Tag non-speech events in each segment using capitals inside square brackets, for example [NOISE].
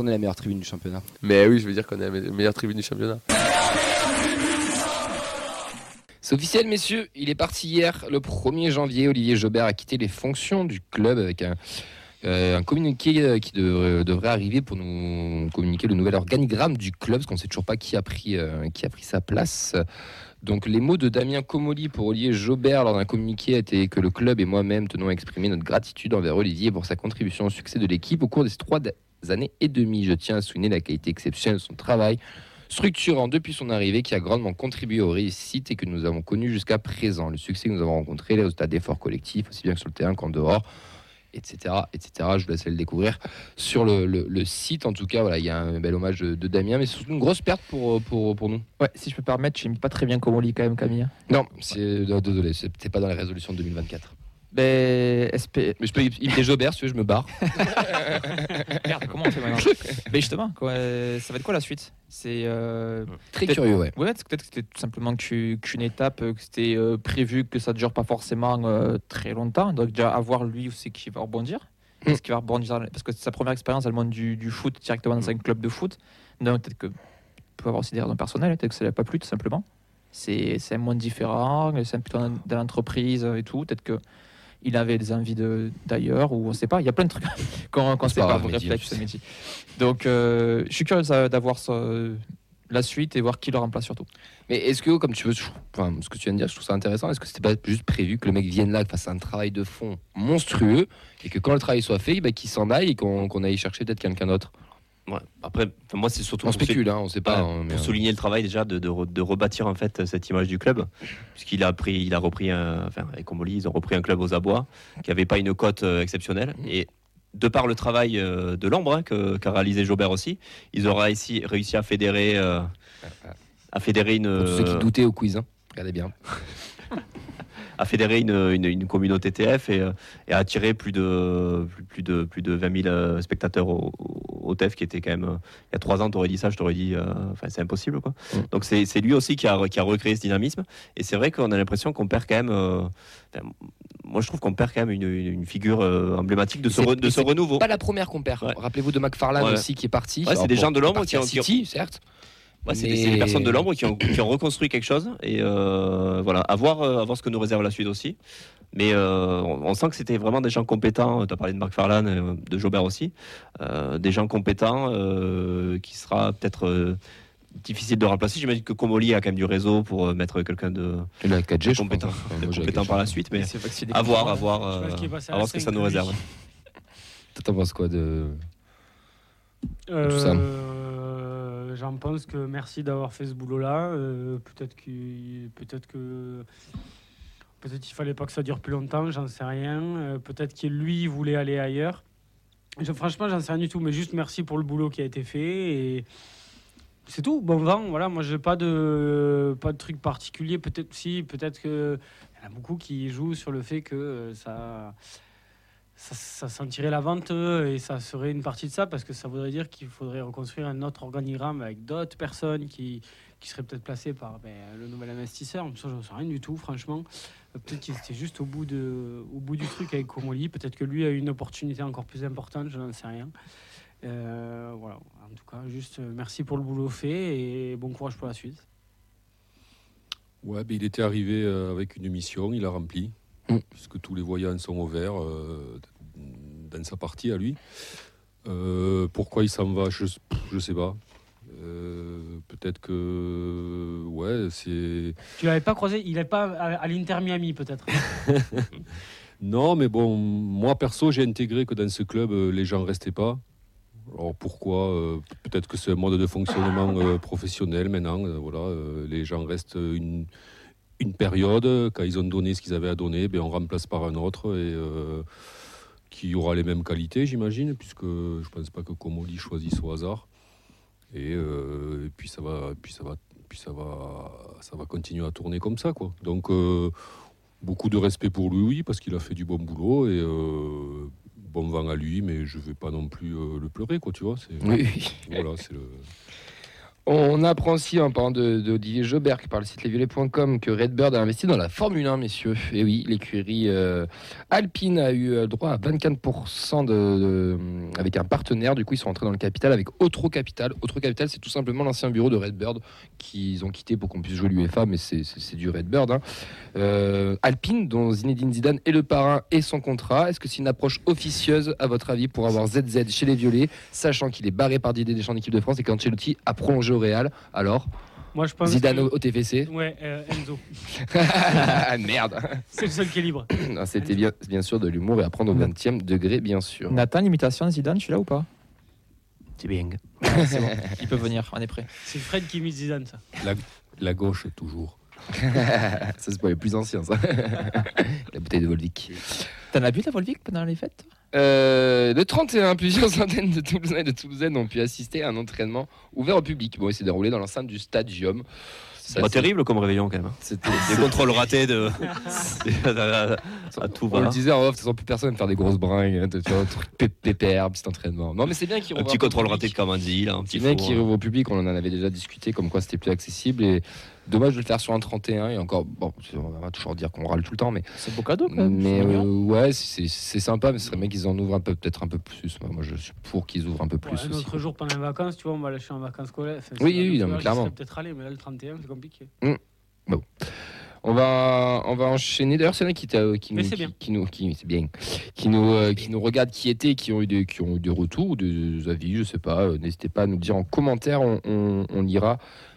qu'on est la meilleure tribune du championnat. Mais oui, je veux dire qu'on est la meilleure tribune du championnat. C'est officiel, messieurs. Il est parti hier, le 1er janvier. Olivier Jobert a quitté les fonctions du club avec un, euh, un communiqué euh, qui devrait, devrait arriver pour nous communiquer le nouvel organigramme du club, parce qu'on ne sait toujours pas qui a pris, euh, qui a pris sa place. Donc les mots de Damien Comoli pour Olivier Jobert lors d'un communiqué étaient que le club et moi-même tenons à exprimer notre gratitude envers Olivier pour sa contribution au succès de l'équipe au cours des trois années et demie. Je tiens à souligner la qualité exceptionnelle de son travail, structurant depuis son arrivée qui a grandement contribué aux réussites et que nous avons connues jusqu'à présent. Le succès que nous avons rencontré, les résultats d'efforts collectifs, aussi bien que sur le terrain qu'en dehors, etc., etc. Je vous laisse le découvrir sur le, le- le site. En tout cas, voilà, il y a un bel hommage de, de Damien, mais c'est surtout une grosse perte pour, pour, pour nous. Ouais, si je peux me permettre, j'aime pas très bien Comoli quand même, Camille. Non, c'est euh, désolé, c'est pas dans les résolutions de 2024. Ben, SP... Mais je peux imiter Jobert, si tu veux, je me barre. [LAUGHS] Merde, comment on fait maintenant? Mais justement, quoi, euh, ça va être quoi la suite? C'est euh, Très curieux, ouais. Ouais, c'est peut-être que c'était tout simplement qu'une étape, euh, que c'était euh, prévu que ça ne dure pas forcément euh, très longtemps. Donc déjà, à voir lui aussi qui va rebondir. Mm. Est-ce qu'il va rebondir Parce que c'est sa première expérience dans le monde du, du foot directement dans un club de foot. Donc peut-être que peut avoir aussi des raisons personnelles, peut-être que ça ne l'a pas plu tout simplement. C'est c'est un monde différent, c'est un plutôt dans dans l'entreprise et tout. Peut-être que il avait des envies de- d'ailleurs, ou on ne sait pas. Il y a plein de trucs [LAUGHS] qu'on ne C'est sait pas pas. c'est sais. Mehdi. Donc euh, je suis curieux ça- d'avoir la suite et voir qui le remplace surtout. Mais est-ce que, comme tu veux, enfin, ce que tu viens de dire, je trouve ça intéressant. Est-ce que c'était pas juste prévu que le mec vienne là, fasse un travail de fond monstrueux, et que quand le travail soit fait, bah, qu'il s'en aille et qu'on qu'on aille chercher peut-être quelqu'un d'autre? Ouais. Après, moi, c'est surtout On spécule, hein, on sait pas. Hein, mais, pour euh, souligner le travail déjà de, de re- de rebâtir en fait cette image du club, puisqu'il a pris, il a repris, un, enfin avec Comoli, ils ont repris un club aux abois qui avait pas une cote euh, exceptionnelle Mhm. et de par le travail euh, de l'ombre hein, qu'a réalisé Jobert aussi, ils auront réussi, réussi à fédérer, euh, à fédérer une, Pour ceux qui doutaient au quiz, hein. regardez bien. [LAUGHS] à fédérer une, une, une communauté TF et, euh, et à attirer plus de, plus, plus de, plus de 20 000 euh, spectateurs au, au- TF qui était quand même. euh, il y a trois ans, tu aurais dit ça, je t'aurais dit, enfin, c'est impossible. Quoi. Mm. Donc c'est lui aussi qui a, qui a recréé ce dynamisme. Et c'est vrai qu'on a l'impression qu'on perd quand même. moi, je trouve qu'on perd quand même une, une- figure emblématique de Et ce, re- de ce renouveau. Pas la première qu'on perd. Ouais. Rappelez-vous de McFarlane Ouais. aussi qui est parti. Ouais, c'est des gens de l'ombre qui ont- City, certes. Ouais, c'est Mais- des, personnes de l'ombre qui ont, qui ont reconstruit quelque chose et euh, voilà, à voir, euh, à voir ce que nous réserve la suite aussi. Mais euh, on, on sent que c'était vraiment des gens compétents. Tu as parlé de Marc Farlan, de Jobert aussi. Euh, des gens compétents euh, qui sera peut-être euh, difficile de remplacer. J'imagine que Comoli a quand même du réseau pour mettre quelqu'un de, Il a 4G, de je compétent, pense. de Moi, j'ai compétent 4G. par la suite. Mais à voir, à voir, euh, à voir ce que ça nous 5, lui. réserve. T'en penses quoi de. Euh. J'en pense que merci d'avoir fait ce boulot-là. Euh, peut-être que peut-être que peut-être fallait pas que ça dure plus longtemps. J'en sais rien. Euh, peut-être qu'il lui voulait aller ailleurs. Je- franchement, j'en sais rien du tout. Mais juste merci pour le boulot qui a été fait et c'est tout. Bon vent. Voilà. Moi, j'ai pas de pas de truc particulier. Peut-être si. Peut-être que y en a beaucoup qui jouent sur le fait que ça ça, ça sentirait la vente et ça serait une partie de ça parce que ça voudrait dire qu'il faudrait reconstruire un autre organigramme avec d'autres personnes qui, qui seraient peut-être placées par ben, le nouvel investisseur. Ça, j'en sais rien du tout, franchement. Euh, Peut-être qu'il était juste au bout, de, au bout du truc avec Comoli. Peut-être que lui a eu une opportunité encore plus importante, je n'en sais rien. Euh, voilà. En tout cas, juste euh, merci pour le boulot fait et bon courage pour la suite. Ouais, ben, il était arrivé avec une mission, il a rempli, Mm. puisque tous les voyants sont au vert euh, dans sa partie à lui. Euh, pourquoi il s'en va, je ne sais pas. Euh, Peut-être que. Ouais, c'est. Tu l'avais pas croisé Il n'est pas à, à l'Inter Miami, peut-être [LAUGHS] Non, mais bon, moi perso, j'ai intégré que dans ce club, les gens restaient pas. Alors pourquoi Euh, Peut-être que c'est un mode de fonctionnement euh, professionnel maintenant. euh, voilà, euh, les gens restent une, une période. Quand ils ont donné ce qu'ils avaient à donner, ben, on remplace par un autre et euh, qui aura les mêmes qualités, j'imagine, puisque je pense pas que Comoli choisisse au hasard. Et, euh, et puis ça va, puis ça va, puis ça va, ça va continuer à tourner comme ça, quoi. Donc euh, beaucoup de respect pour lui, oui, parce qu'il a fait du bon boulot et euh, bon vent à lui, mais je vais pas non plus euh, le pleurer, quoi, tu vois. Oui. Voilà, c'est le. On apprend aussi, en parlant de- d'Olivier Jobert, par le site lesviolets.com, que Redbird a investi dans la Formule 1, messieurs. Et oui, l'écurie euh, Alpine a eu euh, droit à 24% de, de- avec un partenaire. Du coup, ils sont entrés dans le capital avec Otro Capital. Otro Capital, c'est tout simplement l'ancien bureau de Redbird qu'ils ont quitté pour qu'on puisse jouer l'UEFA, mais c'est- du Redbird. hein. Euh, Alpine, dont Zinedine Zidane est le parrain et son contrat. Est-ce que c'est une approche officieuse, à votre avis, pour avoir ZZ chez les Violets, sachant qu'il est barré par Didier Deschamps d'équipe de France et qu'Ancelotti a prolongé au Real Alors, Moi, je pense. Zidane que- au, TFC Ouais, euh, Enzo. [LAUGHS] Ah, Merde C'est le seul qui est libre. [COUGHS] C'était bien, bien sûr de l'humour et à prendre au 20 e degré, bien sûr. Nathan, l'imitation de Zidane, tu es là ou pas? C'est bien. C'est bon, il peut venir, on est prêt. C'est Fred qui imite Zidane, ça. La gauche, toujours. Ça, c'est pour les plus anciens, ça. [LAUGHS] La bouteille de Volvic. T'en as bu la Volvic pendant les fêtes Euh, le 31, [LAUGHS] plusieurs centaines de Toulousains et de Toulousaines ont pu assister à un entraînement ouvert au public. Bon, il s'est déroulé dans l'enceinte du Stadium. Ça, Pas c'est- terrible comme réveillon quand même. hein. C'était. Des contrôles [LAUGHS] ratés de. à, tout On le disait en off, de toute façon, plus personne ne faire des grosses bringues, hein, de faire un truc pé- pépère, petit entraînement. Non, mais c'est bien qu'il Un petit contrôle public. raté de Kamandi, là, un C'est petit bien qu'il hein. rouvre au public, on en avait déjà discuté, comme quoi c'était plus accessible. Et dommage de le faire sur un 31. Et encore, bon, on va toujours dire qu'on râle tout le temps, mais, C'est beau cadeau quand même. mais euh, ouais, c'est sympa, mais ce serait bien qu'ils en ouvrent un peu, peut-être un peu plus. Moi, moi, je suis pour qu'ils ouvrent un peu plus Ouais, un aussi. autre jour pendant les vacances, tu vois, on va lâcher en vacances scolaires. Enfin, Oui, oui, non, mais clairement. peut-être allé, mais là, le 31, c'est compliqué. On va, on va enchaîner. D'ailleurs, c'est là qui, qui, nous, qui, qui nous, qui, c'est bien, qui nous, euh, qui nous regarde, qui étaient, qui ont eu des, qui ont eu des retours, des avis, je sais pas. euh, N'hésitez pas à nous dire en commentaire. On, on, on lira,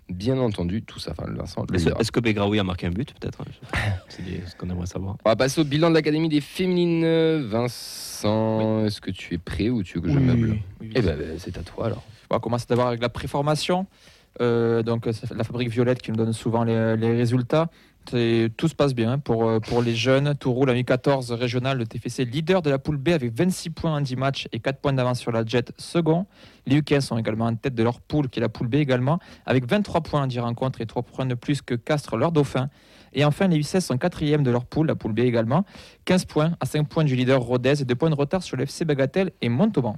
bien entendu, tout ça. Enfin, Vincent le Est-ce est-ce que Begraoui a marqué un but peut-être hein. [LAUGHS] C'est des- ce qu'on aimerait savoir. On va passer au bilan de l'Académie des féminines. Vincent, est-ce que tu es prêt ou tu veux que je meuble Oui. Eh ben, ben, c'est à toi alors. On va commencer d'abord avec la préformation. Euh, donc, la fabrique Violette qui nous donne souvent les, les résultats. Tout se passe bien hein, pour, euh, pour les jeunes. Tout roule à U14 régional. Le TFC leader de la poule B avec 26 points en 10 matchs et 4 points d'avance sur la Jet second. Les U15 sont également en tête de leur poule, qui est la poule B également, avec 23 points en 10 rencontres et 3 points de plus que Castres, leur dauphin. Et enfin, les U16 sont quatrième de leur poule, la poule B également. 15 points à 5 points du leader Rodez et 2 points de retard sur le FC Bagatelle et Montauban.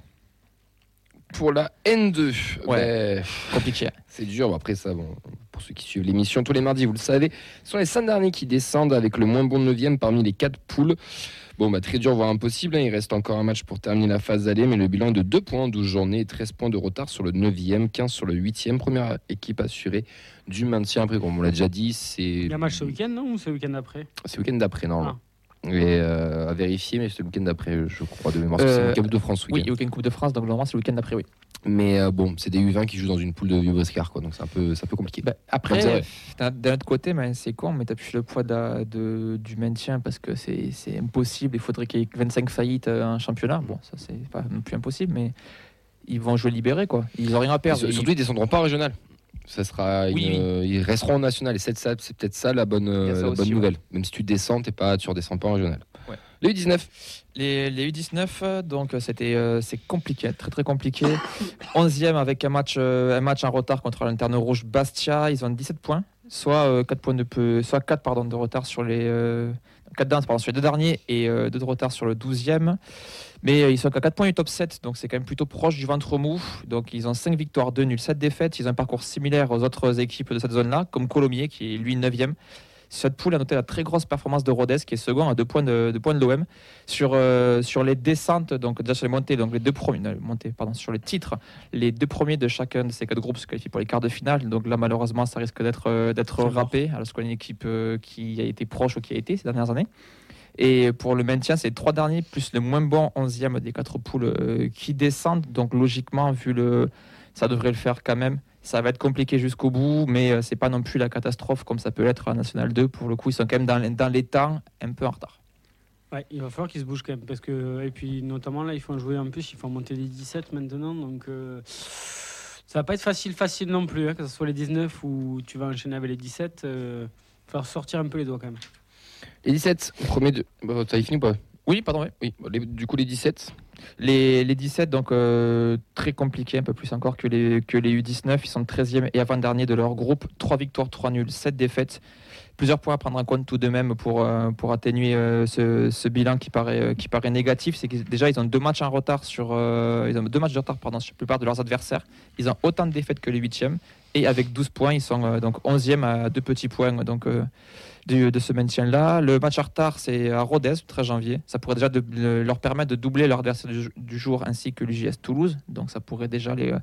Pour la N2, Ouais. ben, Compliqué. C'est dur, après ça, bon, pour ceux qui suivent l'émission tous les mardis, vous le savez, ce sont les 5 derniers qui descendent avec le moins bon 9 parmi les 4 poules. Bon, bah, très dur, voire impossible. hein, Il reste encore un match pour terminer la phase d'aller, mais le bilan est de 2 points en 12 journées et 13 points de retard sur le 9e, 15 sur le 8e. Première équipe assurée du maintien. Après, comme on l'a déjà dit, c'est Il y a un match ce week-end, non? Ou c'est le week-end d'après? C'est le week-end d'après, normalement. Ah. Et euh, à vérifier, mais c'est le week-end d'après, je crois, de mémoire. que C'est Euh, le Coupe de France ce Oui, il y a aucune Coupe de France, donc normalement c'est le week-end d'après, oui. Mais euh, bon, c'est des U20 qui jouent dans une poule de vieux briscards, quoi. Donc c'est un peu, un peu compliqué. Bah, après, d'un autre côté, mais c'est mais tu plus le poids de du maintien parce que c'est impossible. Il faudrait qu'il y ait 25 faillites euh, en championnat. Bon, ça c'est pas non plus impossible, mais ils vont jouer libérés, quoi. Ils n'ont rien à perdre. Et Surtout, ils descendront pas en régional. Ça sera Oui, une- oui. euh, Ils resteront en national. Et c'est peut-être ça la bonne, euh, ça la aussi, bonne ouais. nouvelle. Même si tu descends, t'es pas, tu redescends pas en régional. Ouais. Le U19, Les, les U19, euh, donc c'était euh, c'est compliqué, très très compliqué. [LAUGHS] 11e avec un match, euh, un match en retard contre la lanterne rouge Bastia. Ils ont 17 points, soit 4 points de peu, soit 4 pardon, de retard sur les euh, 4 d'avance, pardon, sur les deux derniers et 2 de retard sur le 12e. Mais euh, ils sont qu'à 4 points du top 7, donc c'est quand même plutôt proche du ventre mou. Donc ils ont 5 victoires, 2 nuls, 7 défaites. Ils ont un parcours similaire aux autres équipes de cette zone-là, comme Colomiers qui est lui 9e. Cette poule a noté la très grosse performance de Rodez qui est second à 2 points de, deux points de l'OM. Sur, euh, sur les descentes, donc déjà sur les montées, donc les deux premiers, non, montées, pardon, sur les titres, les deux premiers de chacun de ces quatre groupes se qualifient pour les quarts de finale. Donc là, malheureusement, ça risque d'être euh, d'être râpé, alors qu'on a une équipe euh, qui a été proche ou qui a été ces dernières années. Et pour le maintien, c'est les trois derniers, plus le moins bon 11e des quatre poules qui descendent. Donc logiquement, vu le. Ça devrait le faire quand même. Ça va être compliqué jusqu'au bout, mais euh, c'est pas non plus la catastrophe comme ça peut l'être à National 2. Pour le coup, ils sont quand même dans, les- dans les temps un peu en retard. Ouais, il va falloir qu'ils se bougent quand même. Parce que, et puis, notamment, là, ils font jouer en plus, ils font monter les 17 maintenant. Donc, euh, ça va pas être facile, facile non plus. hein, que ce soit les 19 ou tu vas enchaîner avec les 17. Il va falloir sortir un peu les doigts quand même. les 17, premier de. Bon, T'as fini ou pas? Oui, pardon. oui. Du coup, les 17. Les, les 17, donc euh, très compliqués, un peu plus encore que les, que les U19. Ils sont 13e et avant-dernier de leur groupe. 3 victoires, 3 nuls, 7 défaites. Plusieurs points à prendre en compte tout de même pour, euh, atténuer euh, ce, bilan qui paraît, qui paraît négatif. C'est que déjà, ils ont deux matchs en retard sur. ils ont deux matchs de retard pardon, sur la plupart de leurs adversaires. Ils ont autant de défaites que les 8e. Et avec 12 points, ils sont donc 11e à deux petits points donc, du- de ce maintien-là. Le match en retard, c'est à Rodez, le 13 janvier. Ça pourrait déjà de- leur permettre de doubler leur adversaire du, du jour ainsi que l'UJS Toulouse. Donc ça pourrait déjà les, euh,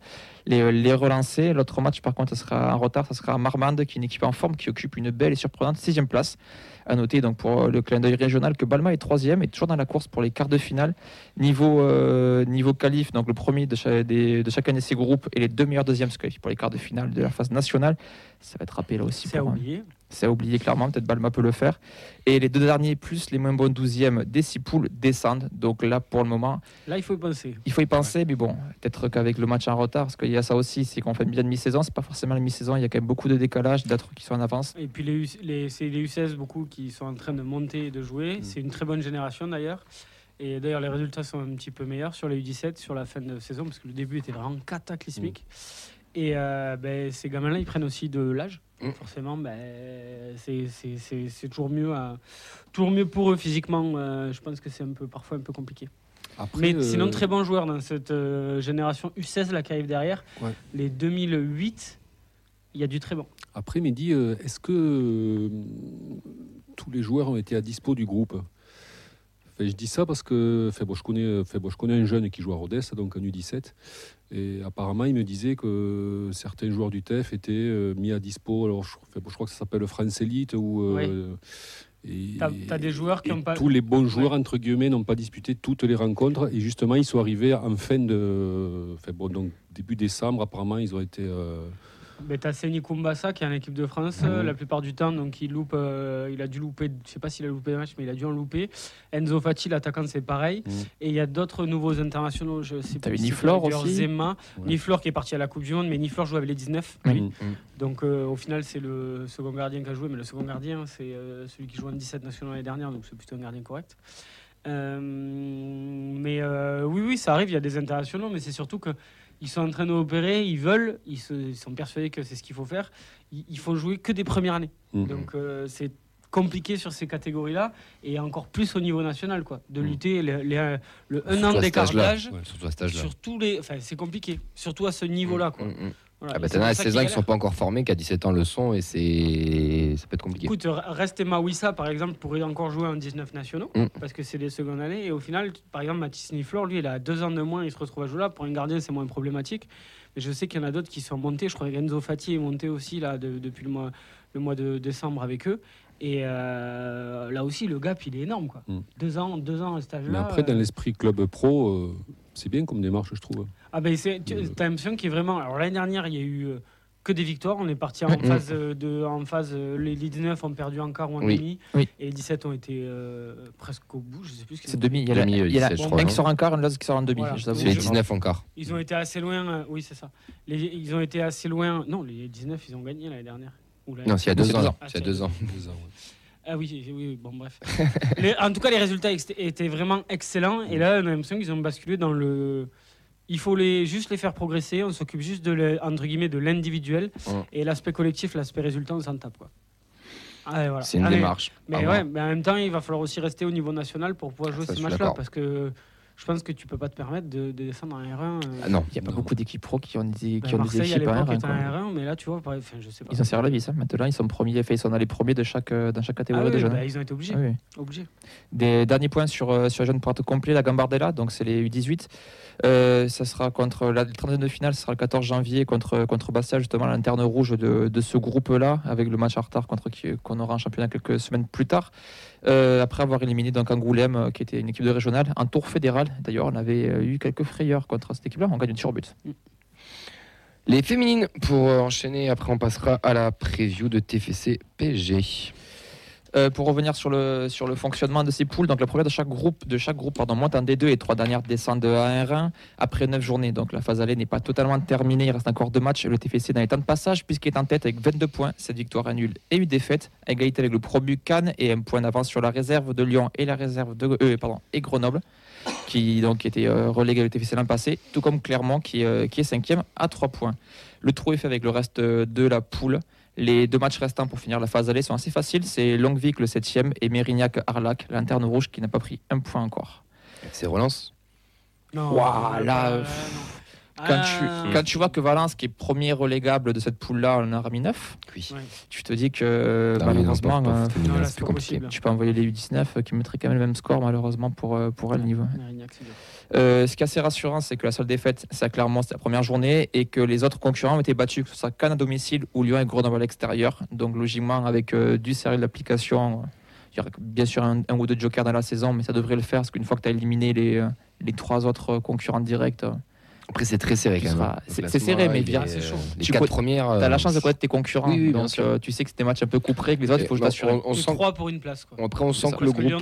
les, les relancer. L'autre match, par contre, ça sera en retard. Ça sera à Marmande, qui est une équipe en forme, qui occupe une belle et surprenante sixième place. À noter donc pour le clin d'œil régional que Balma est troisième et toujours dans la course pour les quarts de finale. Niveau, euh, niveau qualif, donc le premier de, cha- des- de chacun de ces groupes et les deux meilleurs deuxièmes pour les quarts de finale de la phase nationale. Ça va être rappelé là aussi. C'est à euh, oublier. C'est à oublier clairement, peut-être Balma peut le faire. Et les deux derniers, plus les moins bons douzièmes des six poules, descendent. Donc là, pour le moment, Là, il faut y penser. il faut y penser, mais bon, peut-être qu'avec le match en retard, parce qu'il y a ça aussi, c'est qu'on fait bien de mi-saison, c'est pas forcément la mi-saison, il y a quand même beaucoup de décalage, d'autres qui sont en avance. Et puis les, U- les, c'est les U16 beaucoup qui sont en train de monter et de jouer. Mm. C'est une très bonne génération d'ailleurs. Et d'ailleurs les résultats sont un petit peu meilleurs sur les U17 sur la fin de saison parce que le début était vraiment cataclysmique. Et euh, ben, ces gamins-là ils prennent aussi de l'âge. Mm. Forcément, ben, c'est, toujours mieux, à- toujours mieux pour eux physiquement. Euh, je pense que c'est un peu, parfois un peu compliqué. Après, Mais euh, sinon très bons joueurs dans cette euh, génération U16 là qui arrive derrière. Ouais. Les 2008, il y a du très bon. Après, Mehdi, euh, est-ce que euh, tous les joueurs ont été à dispo du groupe? Enfin, Je dis ça parce que enfin, bon, je, connais, enfin, bon, je connais un jeune qui joue à Rodez, donc un U17. Et apparemment, il me disait que certains joueurs du TEF étaient euh, mis à dispo. Alors, je, enfin, bon, je crois que ça s'appelle France Elite. Ou, euh, et- des joueurs qui pas- Tous les bons joueurs, entre guillemets, n'ont pas disputé toutes les rencontres. Et justement, ils sont arrivés en fin de. Enfin, bon, donc, début décembre, apparemment, ils ont été. euh, Ben, t'as Seni Kumbasa qui est en équipe de France Mhm. la plupart du temps, donc il loupe, euh, il a dû louper, je sais pas s'il a loupé un match, mais il a dû en louper. Enzo Fati, l'attaquant, c'est pareil. Mhm. Et il y a d'autres nouveaux internationaux, je sais T'as plus eu Niflor aussi Zema, Ouais. Niflor qui est parti à la Coupe du Monde, mais Niflor joue avec les 19. Oui. lui. Mm. Donc euh, au final, c'est le second gardien qui a joué, mais le second gardien, c'est euh, celui qui joue en 17 nationaux l'année dernière, donc c'est plutôt un gardien correct. Mais oui, oui, ça arrive, il y a des internationaux, mais c'est surtout que ils sont en train d'opérer, ils veulent, ils, se- ils sont persuadés que c'est ce qu'il faut faire. Ils, ils font jouer que des premières années. Mm. Donc euh, c'est compliqué sur ces catégories-là, et encore plus au niveau national, quoi, de Mm. lutter les, les- le un Surtout an à cet d'écart d'âge Ouais. Sur tous les. Enfin, c'est compliqué, surtout à ce niveau-là, quoi. Mm, mm. Voilà. Ah bah à ça 16 qu'ils ans qui sont pas encore formés, qui à 17 ans le sont, et c'est ça peut être compliqué. Écoute, reste Mawissa, par exemple, pourrait encore jouer en 19 nationaux, Mm. parce que c'est des secondes années. Et au final, par exemple, Mathis Niflor, lui, il a deux ans de moins, il se retrouve à jouer là. Pour un gardien, c'est moins problématique. Mais je sais qu'il y en a d'autres qui sont montés. Je crois que Enzo Fati est monté aussi là, de- depuis le mois, le mois de décembre avec eux. Et euh, là aussi, le gap, il est énorme. Quoi. Mm. Deux ans, deux ans à cet âge-là. Mais après, dans euh, l'esprit club pro, euh, c'est bien comme démarche, je trouve. Ah ben c'est, tu Euh. as l'impression qu'il est vraiment. Alors l'année dernière, il y a eu euh, que des victoires. On est parti en Mm. phase euh, de, en phase. euh, les, les 19 ont perdu en quart ou en Oui. demi, Oui. et les 17 ont été euh, presque au bout. Je sais plus. ce qu'ils C'est ont demi. Il y a, la- Demi, il y a la- 17, je un crois, qui non sort en quart, un autre qui sort en demi. Voilà. je t'avoue. C'est les je- 19 encore. Ils ont été assez loin. euh, oui, c'est ça. Les- ils ont été assez loin. Non, les 19, ils ont gagné l'année dernière. Ou l'année- Non, c'est il y a deux ans. ans. C'est il y a deux ans. Deux ans, ouais. Ah oui, oui, oui, bon bref. [LAUGHS] Les- en tout cas, les résultats ex- étaient vraiment excellents. Et là, on a l'impression qu'ils ont basculé dans le. Il faut les, juste les faire progresser. On s'occupe juste de le- entre guillemets de l'individuel et l'aspect collectif, l'aspect résultat, on s'en tape quoi. Ah, voilà. C'est une Ah, démarche. Mais à ouais, mais en même temps, il va falloir aussi rester au niveau national pour pouvoir jouer Ça, ces matchs-là parce que je pense que tu peux pas te permettre de, de descendre en R1. euh, Ah non. Il n'y a pas Non. beaucoup d'équipes pro qui ont des, ben, qui ont des Marseille équipes en l'époque R1, était quoi. en R1, mais là tu vois, pareil, enfin, je sais pas. Ils ont serré la vis. hein. Maintenant, ils sont premiers. Enfin, ils sont dans les premiers de chaque, euh, dans chaque Ah catégorie oui, de jeunes. bah, ils ont été obligés. Ah oui. obligés. Des derniers points sur, euh, sur les jeunes pour être complet, la Gambardella, donc c'est les U18. Euh, ça sera contre la le 32 de finale, ce sera le 14 janvier contre, contre Bastia, justement, la lanterne rouge de, de ce groupe-là, avec le match en retard contre qui qu'on aura en championnat quelques semaines plus tard. Euh, après avoir éliminé donc Angoulême, qui était une équipe de régionale, en tour fédéral. D'ailleurs, on avait euh, eu quelques frayeurs contre cette équipe-là, on gagne une sur but. Les féminines, pour enchaîner, après on passera à la preview de TFC PSG. Euh, pour revenir sur le, fonctionnement de ces poules, donc la première de chaque groupe, de chaque groupe pardon, monte en D2 et trois dernières descendent à 1 après 9 journées. Donc la phase aller n'est pas totalement terminée, il reste encore deux matchs. Le TFC dans les temps de passage puisqu'il est en tête avec 22 points, 7 victoires, nul et une défaite, à égalité avec le promu Cannes et un point d'avance sur la réserve de Lyon et la réserve de euh, Grenoble qui donc était euh, relégué au TFC l'an passé, tout comme Clermont qui, est, qui est cinquième à 3 points. Le trou est fait avec le reste de la poule. Les deux matchs restants pour finir la phase aller sont assez faciles. C'est Longuevic le 7e et Mérignac-Arlac, lanterne rouge qui n'a pas pris un point encore. C'est relance non, là, euh. Quand, Ah. tu, quand tu vois que Valence, qui est premier relégable de cette poule-là, en a remis 9, Oui. Tu te dis que Non, mais non, malheureusement, euh, féminin, Non, là, c'est c'est plus pas compliqué. possible. tu peux envoyer les U19 euh, qui mettraient quand même le même score, malheureusement, pour, euh, pour elle niveau. Euh, ce qui est assez rassurant, c'est que la seule défaite, c'est c'était la première journée, et que les autres concurrents ont été battus, que ce soit Cannes à domicile ou Lyon et Grenoble à l'extérieur. Donc logiquement, avec euh, du sérieux de l'application, il y aura bien sûr un, un ou deux jokers dans la saison, mais ça devrait le faire, parce qu'une fois que tu as éliminé les, les trois autres concurrents directs, euh, Après, c'est très serré quand même. c'est- serré, mais bien, c'est chaud. euh, Les Tu quatre premières. tu as euh, la chance de connaître tes concurrents. oui, oui, bien donc sûr. euh, tu sais que c'est des matchs un peu couperés, que les autres, il faut Et- juste t'assurer. on, on sent, trois pour une place. Quoi. après, on sent que le que groupe.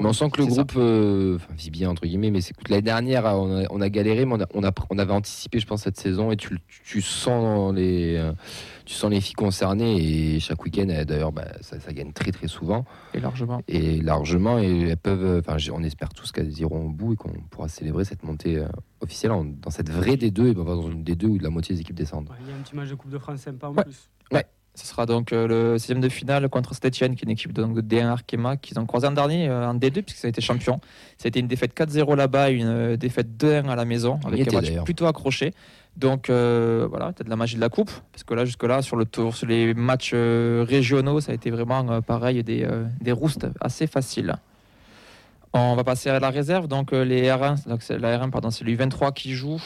on sent que le groupe euh, enfin, vit bien, entre guillemets, mais c'est que l'année dernière, on a, on a galéré, mais on, a- on, a- on avait anticipé, je pense, cette saison, et tu, tu sens les. euh, Tu sens les filles concernées et chaque week-end, d'ailleurs, bah, ça, ça gagne très très souvent Et largement. et largement. Et elles peuvent, euh, enfin, on espère tous qu'elles iront au bout et qu'on pourra célébrer cette montée officielle en- dans cette vraie D2 et pas dans une D2 où la moitié des équipes descendent. Ouais, Il y a un petit match de Coupe de France sympa en Ouais. plus. Ce sera donc euh, le 6 de finale contre Stetchen, qui est une équipe de, donc, de D1 Arkema, qu'ils ont croisé en dernier euh, en D2, puisqu'ils ont été champions. C'était une défaite 4-0 là-bas, une euh, défaite 2-1 à la maison, On y avec était, un match d'ailleurs. plutôt accroché. Donc euh, voilà, peut-être la magie de la coupe, parce que là, jusque-là, sur, le tour, sur les matchs euh, régionaux, ça a été vraiment euh, pareil, des, euh, des roustes assez faciles. On va passer à la réserve, donc euh, les R1, donc la R1 pardon, c'est le U23 qui joue.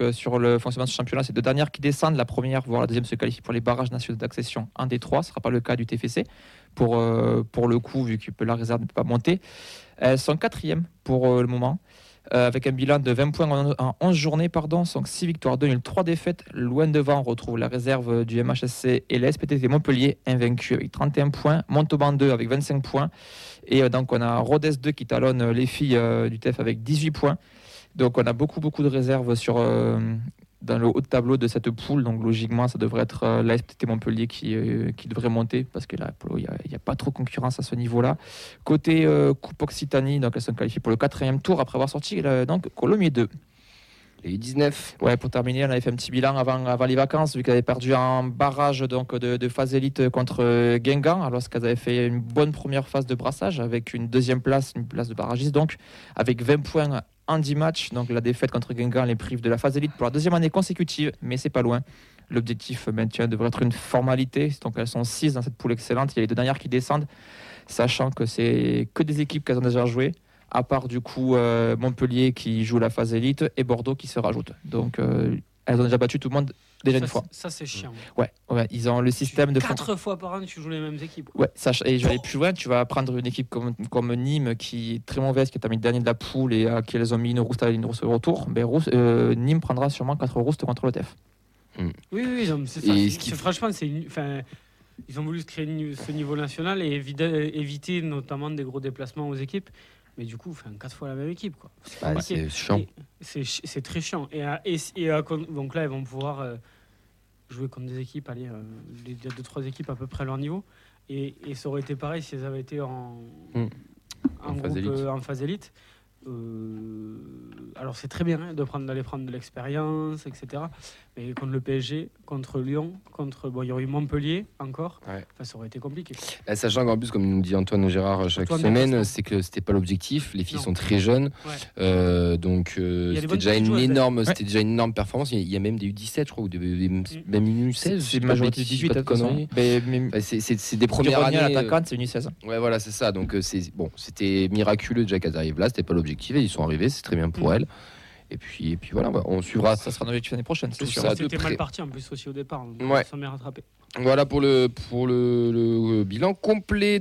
Euh, sur le fonctionnement de ce championnat, c'est deux dernières qui descendent. La première, voire la deuxième, se qualifie pour les barrages nationaux d'accession. Un des trois, ce ne sera pas le cas du TFC pour, euh, pour le coup, vu que la réserve ne peut pas monter. Elles sont quatrièmes pour le moment, avec un bilan de 20 points en, en 11 journées, pardon, donc 6 victoires, 2 nuls, 3 défaites. Loin devant, on retrouve la réserve du MHSC et l'SPTT Montpellier, invaincu avec 31 points, Montauban 2 avec 25 points. Et euh, donc on a Rodez 2 qui talonne euh, les filles euh, du TEF avec 18 points. Donc on a beaucoup beaucoup de réserves sur, euh, dans le haut de tableau de cette poule. Donc logiquement ça devrait être euh, la SPTT Montpellier qui, euh, qui devrait monter parce que là il n'y a, pas trop de concurrence à ce niveau-là. Côté euh, Coupe Occitanie, donc elles sont qualifiées pour le quatrième tour après avoir sorti euh, donc Colomiers 2. Les U19, Ouais, pour terminer, on avait fait un petit bilan avant, avant les vacances, vu qu'elle avait perdu en barrage donc, de, de phase élite contre Guingamp, alors qu'elles avaient fait une bonne première phase de brassage, avec une deuxième place, une place de barragiste, donc avec 20 points 10 matchs. Donc la défaite contre Guingamp les prive de la phase élite pour la deuxième année consécutive, mais c'est pas loin. L'objectif maintien devrait être une formalité, donc elles sont 6 dans cette poule excellente. Il y a les deux dernières qui descendent, sachant que c'est que des équipes qu'elles ont déjà jouées à part du coup euh, Montpellier qui joue la phase élite et Bordeaux qui se rajoute. Donc euh, elles ont déjà battu tout le monde déjà ça, une fois. c'est- Ça, c'est chiant. Ouais, ouais, ils ont le système de fond- Quatre fois par an, tu joues les mêmes équipes. Ouais, ça, et je vais aller plus loin, tu vas prendre une équipe comme, comme Nîmes qui est très mauvaise, qui a terminé dernier de la poule et à qui elles ont mis une rouste à une rouste au retour. Ben, Rousse- euh, Nîmes prendra sûrement 4 roustes contre le TEF. Oui, oui, non, mais c'est ça. Ce qui- Franchement, c'est une- enfin, ils ont voulu se créer ce niveau national et éviter notamment des gros déplacements aux équipes. Mais du coup, enfin, quatre fois la même équipe. Quoi. bah, c'est chiant. C'est très chiant. Et, à- et, et à con- donc là, ils vont pouvoir euh, jouer contre des équipes, allez, euh, les deux, trois équipes à peu près à leur niveau. Et, et ça aurait été pareil si elles avaient été en, Hmm. en, En phase groupe, élite. euh, en phase élite. Euh, alors c'est très bien hein, de prendre d'aller prendre de l'expérience, etc. Mais contre le PSG, contre Lyon, contre bon, il y aurait eu Montpellier encore. Ouais. Enfin, ça aurait été compliqué. Là, sachant qu'en plus, comme nous dit Antoine Gérard chaque semaine, c'est que c'était pas l'objectif. Les filles Non. sont très jeunes, Ouais. Euh, donc euh, c'était déjà une énorme, c'était déjà une énorme performance. Il y a- même des U17, je crois, ou des, des- même une U16. C'est de majorité bêtises, 18 pas de de toute façon. conneries. Mais, mais, Enfin, c'est- c'est c'est des premières années. l'attaquante, c'est une U16. Ouais, voilà, c'est ça. Donc, c'est bon, c'était miraculeux déjà qu'elles arrivent là. C'était pas l'objectif et ils sont arrivés. C'est très bien pour Mm. elles. Et puis, et puis voilà, bah, on suivra. Ça sera notre objectif l'année prochaine, c'est sûr. ça. de C'était mal parti en plus aussi au départ. donc Ouais. Ils sont bien rattrapés. Voilà pour le pour le, le bilan complet.